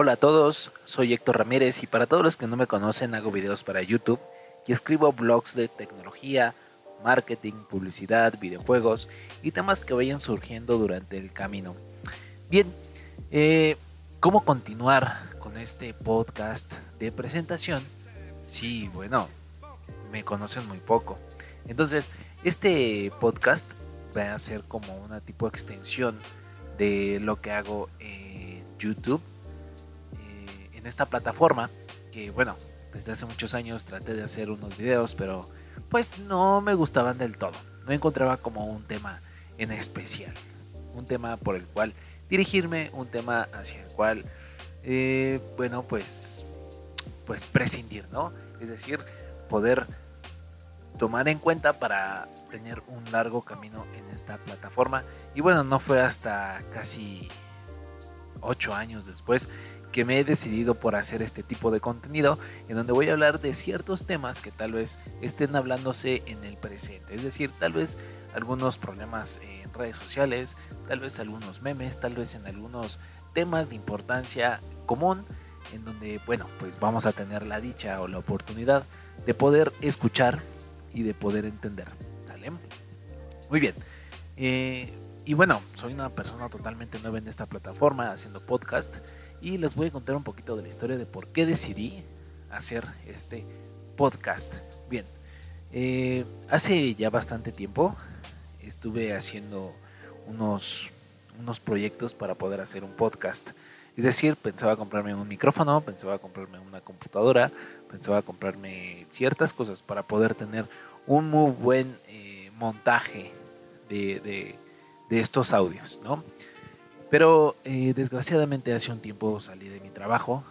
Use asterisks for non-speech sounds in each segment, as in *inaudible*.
Hola a todos, soy Héctor Ramírez y para todos los que no me conocen hago videos para YouTube y escribo blogs de tecnología, marketing, publicidad, videojuegos y temas que vayan surgiendo durante el camino. Bien, eh, ¿cómo continuar con este podcast de presentación? Sí, bueno, me conocen muy poco. Entonces, este podcast va a ser como una tipo de extensión de lo que hago en YouTube en esta plataforma que bueno, desde hace muchos años traté de hacer unos videos, pero pues no me gustaban del todo. No encontraba como un tema en especial, un tema por el cual dirigirme, un tema hacia el cual, eh, bueno, pues, pues prescindir, ¿no? Es decir, poder tomar en cuenta para tener un largo camino en esta plataforma. Y bueno, no fue hasta casi ocho años después que me he decidido por hacer este tipo de contenido en donde voy a hablar de ciertos temas que tal vez estén hablándose en el presente. Es decir, tal vez algunos problemas en redes sociales, tal vez algunos memes, tal vez en algunos temas de importancia común en donde, bueno, pues vamos a tener la dicha o la oportunidad de poder escuchar y de poder entender. ¿Sale? Muy bien. Eh, y bueno, soy una persona totalmente nueva en esta plataforma haciendo podcast y les voy a contar un poquito de la historia de por qué decidí hacer este podcast. Bien, eh, hace ya bastante tiempo estuve haciendo unos, unos proyectos para poder hacer un podcast. Es decir, pensaba comprarme un micrófono, pensaba comprarme una computadora, pensaba comprarme ciertas cosas para poder tener un muy buen eh, montaje de, de, de, estos audios, ¿no? Pero eh, desgraciadamente hace un tiempo salí de mi trabajo,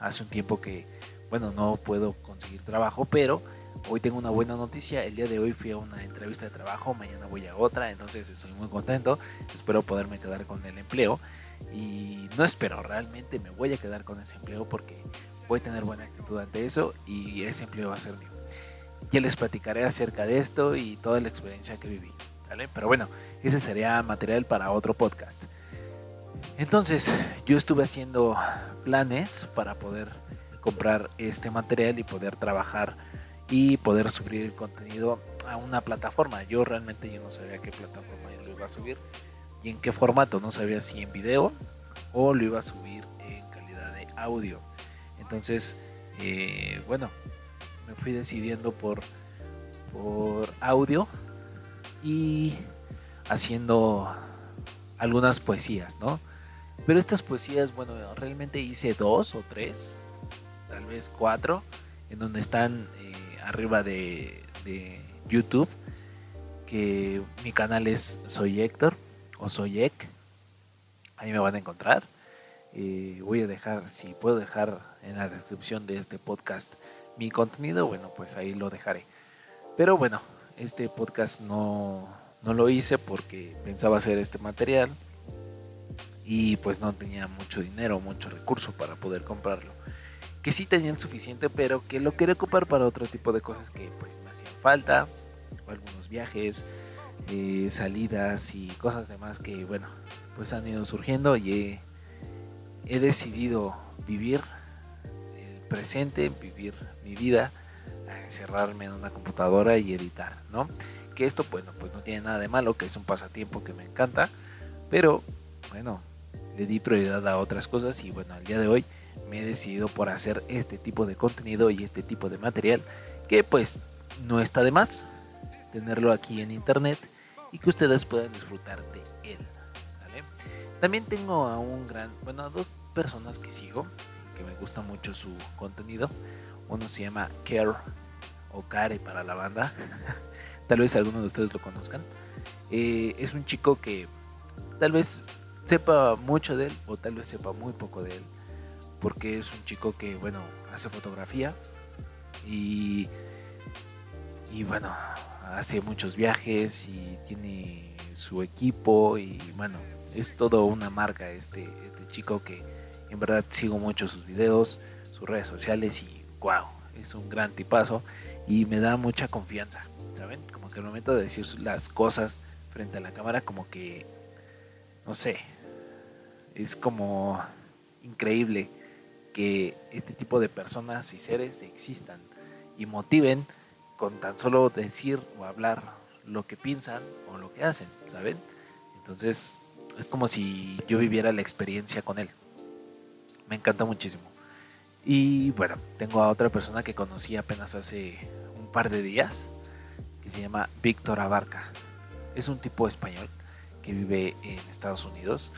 hace un tiempo que, bueno, no puedo conseguir trabajo, pero hoy tengo una buena noticia, el día de hoy fui a una entrevista de trabajo, mañana voy a otra, entonces estoy muy contento, espero poderme quedar con el empleo y no espero, realmente me voy a quedar con ese empleo porque voy a tener buena actitud ante eso y ese empleo va a ser mío. Ya les platicaré acerca de esto y toda la experiencia que viví. Pero bueno, ese sería material para otro podcast. Entonces yo estuve haciendo planes para poder comprar este material y poder trabajar y poder subir el contenido a una plataforma. Yo realmente yo no sabía qué plataforma lo iba a subir y en qué formato. No sabía si en video o lo iba a subir en calidad de audio. Entonces, eh, bueno, me fui decidiendo por, por audio y haciendo algunas poesías, ¿no? Pero estas poesías, bueno, realmente hice dos o tres, tal vez cuatro, en donde están eh, arriba de, YouTube, que mi canal es Soy Héctor o Soy Ek. Ahí me van a encontrar. Eh, voy a dejar, si puedo dejar en la descripción de este podcast mi contenido, bueno, pues ahí lo dejaré. Pero bueno, este podcast no, no lo hice porque pensaba hacer este material y pues no tenía mucho dinero, mucho recurso para poder comprarlo. Que sí tenía el suficiente, pero que lo quería ocupar para otro tipo de cosas que pues me hacían falta, algunos viajes, eh, salidas y cosas demás que bueno, pues han ido surgiendo y he, decidido vivir el presente, vivir mi vida, encerrarme en una computadora y editar, ¿no? Que esto, bueno, pues no tiene nada de malo, que es un pasatiempo que me encanta, pero bueno, le di prioridad a otras cosas y bueno, al día de hoy me he decidido por hacer este tipo de contenido y este tipo de material que pues no está de más tenerlo aquí en internet y que ustedes puedan disfrutar de él. También tengo a un gran, bueno, a dos personas que sigo, que me gusta mucho su contenido. Uno se llama Care o Care para la banda. *laughs* tal vez algunos de ustedes lo conozcan. Eh, es un chico que tal vez sepa mucho de él o tal vez sepa muy poco de él. Porque es un chico que, bueno, hace fotografía y, y bueno, hace muchos viajes y tiene su equipo y bueno, es todo una marca este, este chico que en verdad sigo mucho sus videos, sus redes sociales y wow, es un gran tipazo y me da mucha confianza, ¿saben? Como que al momento de decir las cosas frente a la cámara como que, no sé, es como increíble que este tipo de personas y seres existan y motiven con tan solo decir o hablar lo que piensan o lo que hacen, ¿saben? Entonces es como si yo viviera la experiencia con él. Me encanta muchísimo. Y bueno, tengo a otra persona que conocí apenas hace un par de días, que se llama Víctor Abarca. Es un tipo español que vive en Estados Unidos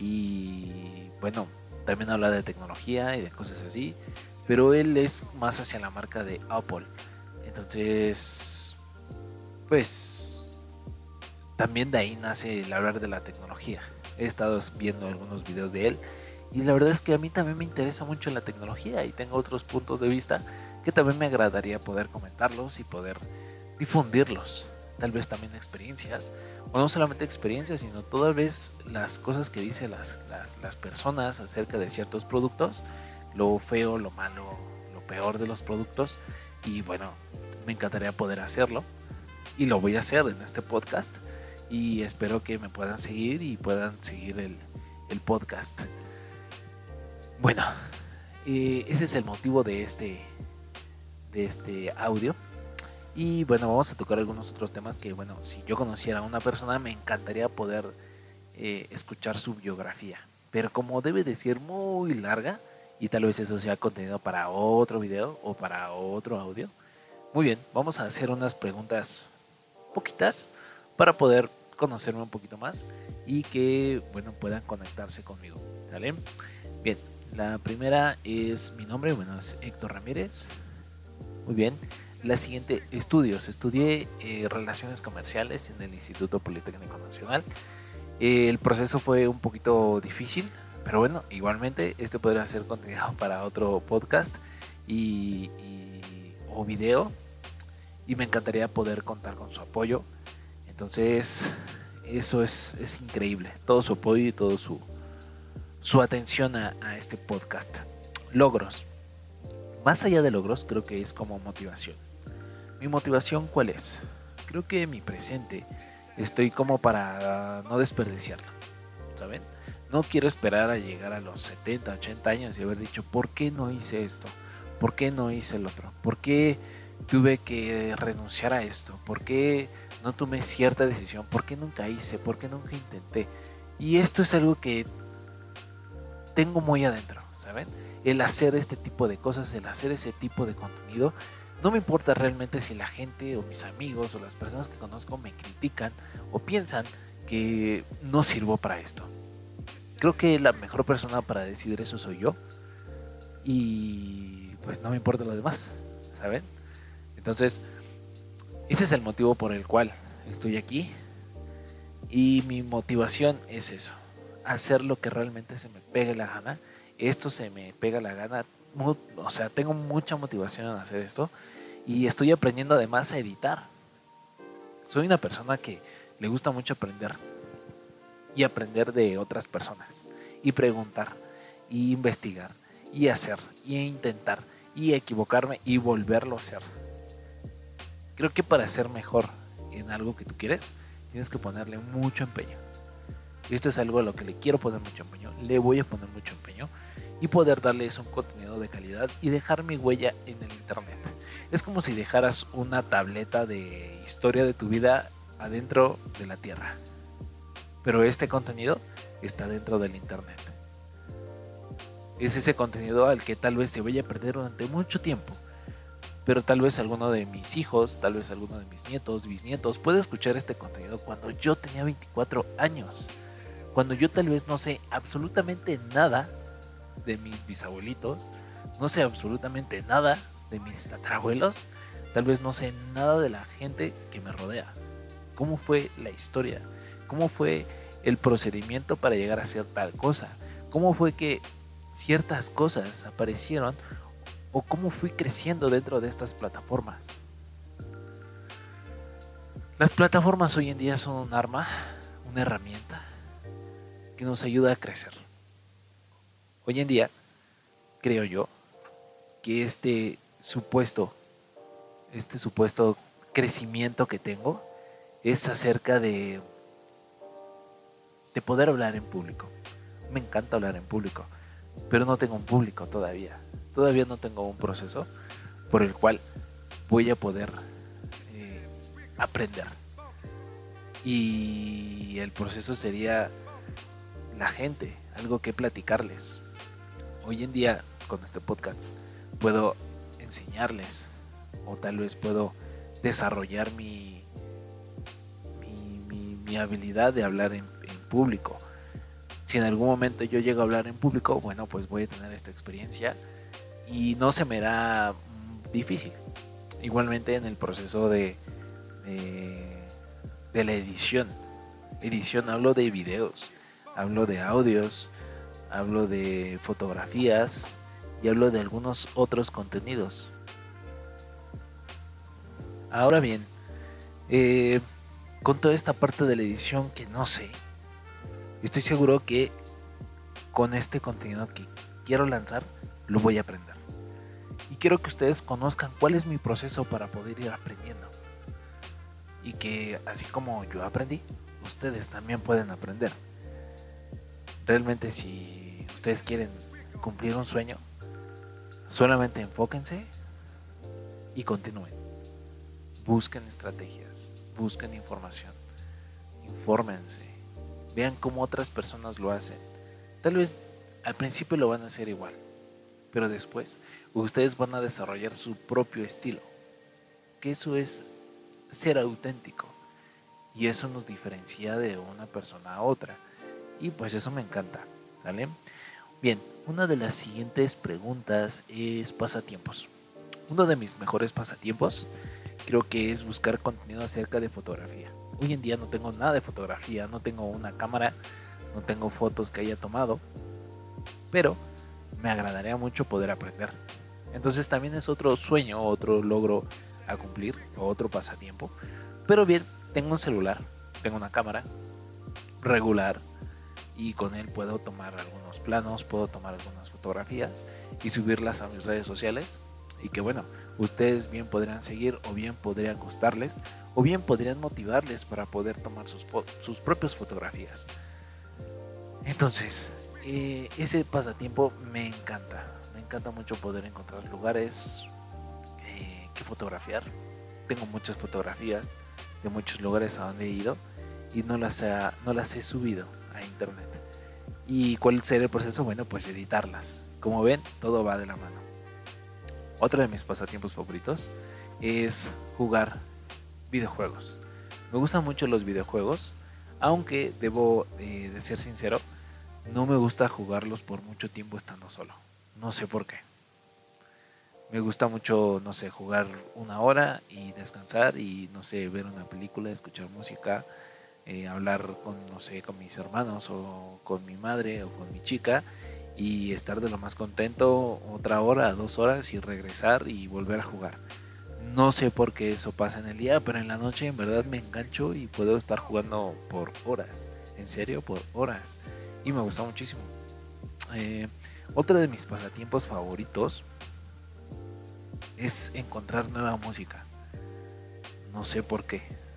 y bueno, también habla de tecnología y de cosas así, pero él es más hacia la marca de Apple. Entonces, pues también de ahí nace el hablar de la tecnología. He estado viendo algunos videos de él y la verdad es que a mí también me interesa mucho la tecnología y tengo otros puntos de vista que también me agradaría poder comentarlos y poder difundirlos. Tal vez también experiencias, o no solamente experiencias, sino todas vez las cosas que dicen las, las personas acerca de ciertos productos, lo feo, lo malo, lo peor de los productos. Y bueno, me encantaría poder hacerlo. Y lo voy a hacer en este podcast. Y espero que me puedan seguir y puedan seguir el, el podcast. Bueno, eh, ese es el motivo de este, de este audio. Y bueno, vamos a tocar algunos otros temas que, bueno, si yo conociera a una persona, me encantaría poder eh, escuchar su biografía. Pero como debe de ser muy larga, y tal vez eso sea contenido para otro video o para otro audio. Muy bien, vamos a hacer unas preguntas poquitas para poder conocerme un poquito más y que, bueno, puedan conectarse conmigo. ¿Sale? Bien, la primera es mi nombre, bueno, es Héctor Ramírez. Muy bien. La siguiente, estudios. Estudié eh, relaciones comerciales en el Instituto Politécnico Nacional. el proceso fue un poquito difícil, pero bueno, igualmente este podría ser contenido para otro podcast y, o video. Y me encantaría poder contar con su apoyo. Entonces, eso es, es increíble. Todo su apoyo y todo su, su atención a este podcast. Logros. Más allá de logros, creo que es como motivación. ¿Mi motivación cuál es? Creo que mi presente estoy como para no desperdiciarlo. ¿Saben? No quiero esperar a llegar a los 70, 80 años y haber dicho, ¿por qué no hice esto? ¿Por qué no hice el otro? ¿Por qué tuve que renunciar a esto? ¿Por qué no tomé cierta decisión? ¿Por qué nunca hice? ¿Por qué nunca intenté? Y esto es algo que tengo muy adentro, ¿saben? El hacer este tipo de cosas, el hacer ese tipo de contenido, no me importa realmente si la gente o mis amigos o las personas que conozco me critican o piensan que no sirvo para esto creo que la mejor persona para decidir eso soy yo. Y pues no me importa lo demás, ¿saben? Entonces, ese es el motivo por el cual estoy aquí. Y mi motivación es eso, hacer lo que realmente se me pegue la gana. Esto se me pega la gana. O sea, tengo mucha motivación en hacer esto. Y estoy aprendiendo además a editar. Soy una persona que le gusta mucho aprender y aprender de otras personas y preguntar y investigar y hacer y intentar y equivocarme y volverlo a hacer. Creo que para ser mejor en algo que tú quieres, tienes que ponerle mucho empeño. Y esto es algo a lo que le quiero poner mucho empeño, le voy a poner mucho empeño y poder darles un contenido de calidad y dejar mi huella en el internet. Es como si dejaras una tableta de historia de tu vida adentro de la tierra pero este contenido está dentro del Internet. Es ese contenido al que tal vez se vaya a perder durante mucho tiempo. Pero tal vez alguno de mis hijos, tal vez alguno de mis nietos, bisnietos, puede escuchar este contenido cuando yo tenía 24 años. Cuando yo tal vez no sé absolutamente nada de mis bisabuelitos, no sé absolutamente nada de mis tatarabuelos, tal vez no sé nada de la gente que me rodea. ¿Cómo fue la historia? ¿Cómo fue el procedimiento para llegar a hacer tal cosa? ¿Cómo fue que ciertas cosas aparecieron? ¿O cómo fui creciendo dentro de estas plataformas? Las plataformas hoy en día son un arma, una herramienta que nos ayuda a crecer. Hoy en día, creo yo, que este supuesto, este supuesto crecimiento que tengo es acerca de de poder hablar en público. Me encanta hablar en público. pero no tengo un público todavía. Todavía no tengo un proceso por el cual voy a poder eh, aprender. Y el proceso sería la gente, algo que platicarles. Hoy en día, con este podcast, puedo enseñarles o tal vez puedo desarrollar mi, mi, habilidad de hablar en, público. Si en algún momento yo llego a hablar en público, bueno, pues voy a tener esta experiencia y no se me da difícil. Igualmente en el proceso de, de, la edición. Edición hablo de videos, hablo de audios, hablo de fotografías y hablo de algunos otros contenidos. Ahora bien, eh, con toda esta parte de la edición que no sé, estoy seguro que con este contenido que quiero lanzar, lo voy a aprender y quiero que ustedes conozcan cuál es mi proceso para poder ir aprendiendo. Y que así como yo aprendí, ustedes también pueden aprender. Realmente si ustedes quieren cumplir un sueño, solamente enfóquense y continúen. Busquen estrategias, busquen información, infórmense, vean cómo otras personas lo hacen. Tal vez al principio lo van a hacer igual, pero después ustedes van a desarrollar su propio estilo. Que eso es ser auténtico. Y eso nos diferencia de una persona a otra. Y pues eso me encanta. ¿Vale? Bien, una de las siguientes preguntas es pasatiempos. Uno de mis mejores pasatiempos creo que es buscar contenido acerca de fotografía. Hoy en día no tengo nada de fotografía, no tengo una cámara, no tengo fotos que haya tomado, pero me agradaría mucho poder aprender. Entonces también es otro sueño, otro logro a cumplir, otro pasatiempo. Pero bien, tengo un celular, tengo una cámara regular y con él puedo tomar algunos planos, puedo tomar algunas fotografías y subirlas a mis redes sociales. Y que bueno, ustedes bien podrían seguir o bien podrían gustarles o bien podrían motivarles para poder tomar sus, sus propias fotografías. Entonces, eh, ese pasatiempo me encanta. Me encanta mucho poder encontrar lugares eh, que fotografiar. Tengo muchas fotografías de muchos lugares a donde he ido y no las, no las he subido internet. ¿Y cuál será el proceso? Bueno, pues editarlas. Como ven, todo va de la mano. Otro de mis pasatiempos favoritos es jugar videojuegos. Me gustan mucho los videojuegos, aunque debo eh, de ser sincero, no me gusta jugarlos por mucho tiempo estando solo. No sé por qué. Me gusta mucho, no sé, jugar una hora y descansar y, no sé, ver una película, escuchar música, eh, hablar con, no sé, con mis hermanos o con mi madre o con mi chica y estar de lo más contento otra hora, dos horas y regresar y volver a jugar. No sé por qué eso pasa en el día, pero en la noche en verdad me engancho y puedo estar jugando por horas. En serio, por horas y me gusta muchísimo. Eh, otro de mis pasatiempos favoritos es encontrar nueva música. No sé por qué.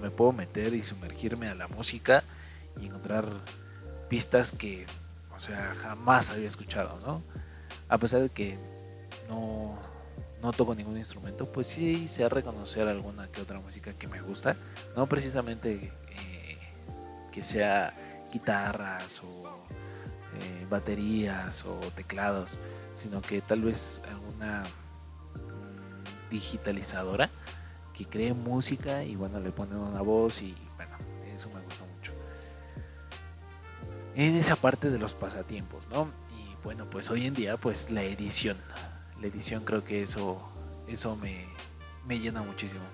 Me puedo meter y sumergirme a la música y encontrar pistas que, o sea, jamás había escuchado, ¿no? A pesar de que no, no toco ningún instrumento, pues sí sé reconocer alguna que otra música que me gusta. No precisamente eh, que sea guitarras o eh, baterías o teclados, sino que tal vez alguna mm, digitalizadora que cree música y bueno, le ponen una voz y bueno, eso me gusta mucho. En esa parte de los pasatiempos, ¿no? Y bueno, pues hoy en día pues la edición, la edición creo que eso, eso me, me llena muchísimo.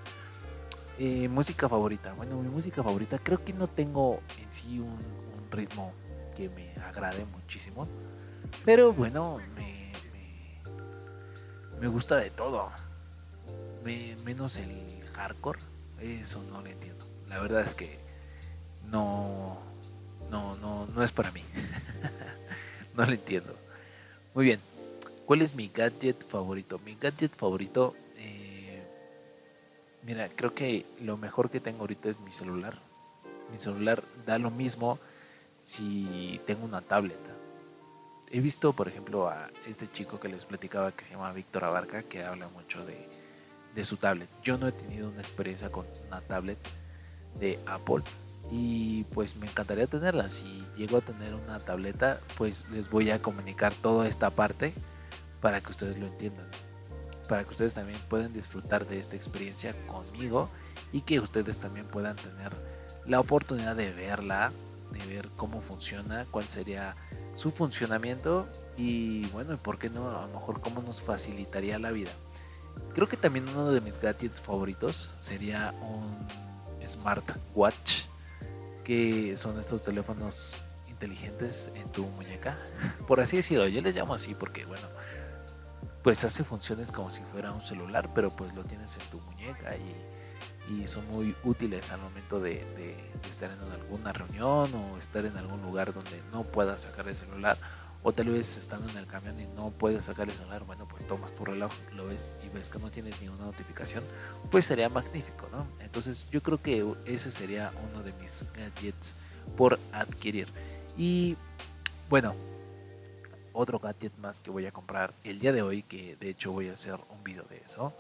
Eh, música favorita. Bueno, mi música favorita creo que no tengo en sí un, ritmo que me agrade muchísimo. Pero bueno, me, me, gusta de todo. Menos el hardcore. Eso no lo entiendo. La verdad es que no, no, no, no es para mí. *laughs* no lo entiendo. Muy bien. ¿Cuál es mi gadget favorito? Mi gadget favorito, eh, mira, creo que lo mejor que tengo ahorita es mi celular. Mi celular da lo mismo si tengo una tableta. he visto, por ejemplo, a este chico que les platicaba que se llama Víctor Abarca, que habla mucho de, de su tablet. Yo no he tenido una experiencia con una tablet de Apple y pues me encantaría tenerla. Si llego a tener una tableta, pues les voy a comunicar toda esta parte para que ustedes lo entiendan. Para que ustedes también puedan disfrutar de esta experiencia conmigo y que ustedes también puedan tener la oportunidad de verla, de ver cómo funciona, cuál sería su funcionamiento y bueno, ¿por qué no? A lo mejor cómo nos facilitaría la vida. Creo que también uno de mis gadgets favoritos sería un smartwatch, que son estos teléfonos inteligentes en tu muñeca. Por así decirlo, yo les llamo así porque bueno, pues hace funciones como si fuera un celular, pero pues lo tienes en tu muñeca y son muy útiles al momento de, estar en alguna reunión o estar en algún lugar donde no puedas sacar el celular o tal vez estando en el camión y no puedes sacar el celular, bueno pues tomas tu reloj, lo ves y ves que no tienes ninguna notificación, pues sería magnífico, ¿no? Entonces yo creo que ese sería uno de mis gadgets por adquirir. Y bueno, otro gadget más que voy a comprar el día de hoy, que de hecho voy a hacer un video de eso,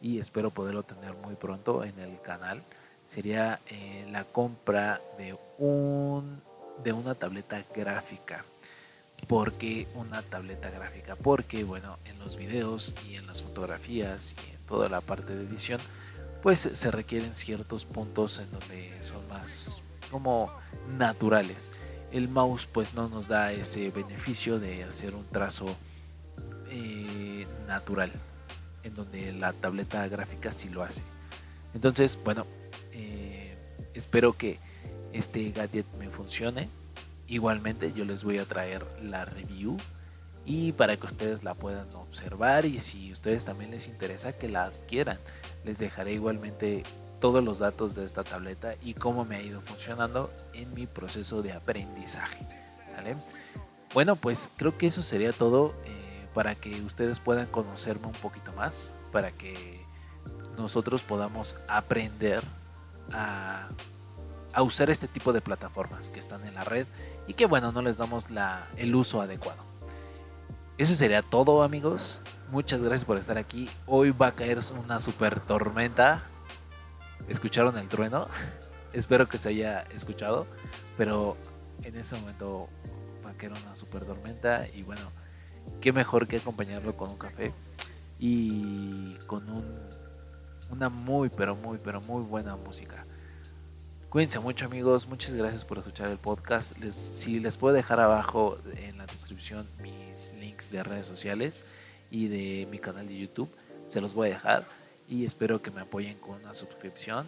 y espero poderlo tener muy pronto en el canal sería eh, la compra de un de una tableta gráfica ¿Por qué una tableta gráfica? Porque bueno, en los videos y en las fotografías y en toda la parte de edición, pues se requieren ciertos puntos en donde son más como naturales. El mouse pues no nos da ese beneficio de hacer un trazo eh, natural en donde la tableta gráfica sí lo hace. Entonces, bueno, eh, espero que este gadget me funcione. Igualmente yo les voy a traer la review y para que ustedes la puedan observar y si ustedes también les interesa que la adquieran, les dejaré igualmente todos los datos de esta tableta y cómo me ha ido funcionando en mi proceso de aprendizaje. Bueno, pues creo que eso sería todo. Eh, para que ustedes puedan conocerme un poquito más, para que nosotros podamos aprender a, usar este tipo de plataformas que están en la red y que bueno, no les damos la, el uso adecuado. Eso sería todo amigos. Muchas gracias por estar aquí. Hoy va a caer una super tormenta. ¿Escucharon el trueno? *laughs* Espero que se haya escuchado. Pero en ese momento va a caer una super tormenta. Y bueno, qué mejor que acompañarlo con un café y con un, una muy, pero muy, pero muy buena música. Cuídense mucho amigos, muchas gracias por escuchar el podcast. Si les puedo dejar abajo en la descripción mis links de redes sociales y de mi canal de YouTube, se los voy a dejar y espero que me apoyen con una suscripción,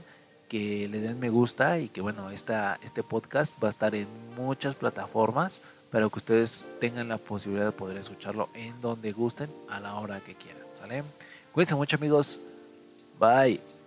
que le den me gusta y que bueno, esta, este podcast va a estar en muchas plataformas pero que ustedes tengan la posibilidad de poder escucharlo en donde gusten a la hora que quieran. ¿Sale? Cuídense mucho amigos. Bye.